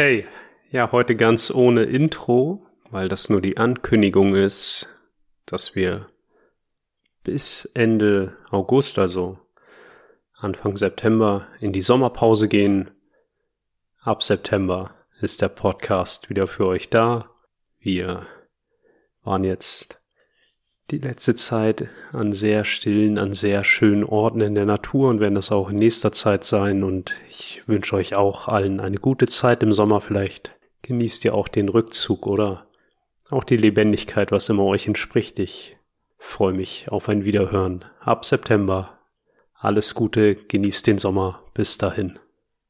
Hey, ja, heute ganz ohne Intro, weil das nur die Ankündigung ist, dass wir bis Ende August, also Anfang September, in die Sommerpause gehen. Ab September ist der Podcast wieder für euch da. Wir waren jetzt die letzte Zeit an sehr stillen, an sehr schönen Orten in der Natur und werden das auch in nächster Zeit sein. Und ich wünsche euch auch allen eine gute Zeit im Sommer. Vielleicht genießt ihr auch den Rückzug oder auch die Lebendigkeit, was immer euch entspricht. Ich freue mich auf ein Wiederhören ab September. Alles Gute, genießt den Sommer. Bis dahin.